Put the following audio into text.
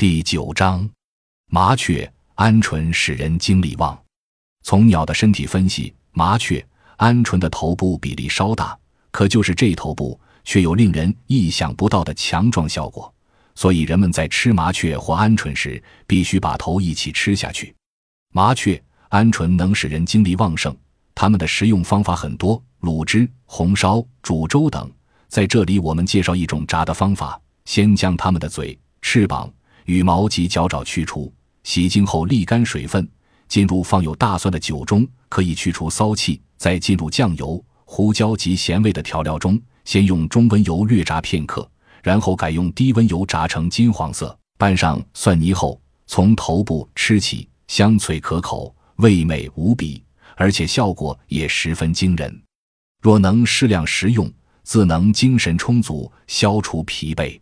第九章，麻雀、鹌鹑使人精力旺。从鸟的身体分析，麻雀、鹌鹑的头部比例稍大，可就是这头部却有令人意想不到的强壮效果。所以人们在吃麻雀或鹌鹑时，必须把头一起吃下去。麻雀、鹌鹑能使人精力旺盛，它们的食用方法很多：卤汁、红烧、煮粥等。在这里，我们介绍一种炸的方法：先将它们的嘴、翅膀、羽毛及脚爪去除，洗净后沥干水分，进入放有大蒜的酒中，可以去除骚气；再进入酱油、胡椒及咸味的调料中，先用中温油略炸片刻，然后改用低温油炸成金黄色，拌上蒜泥后，从头部吃起，香脆可口，味美无比，而且效果也十分惊人。若能适量食用。自能精神充足，消除疲惫。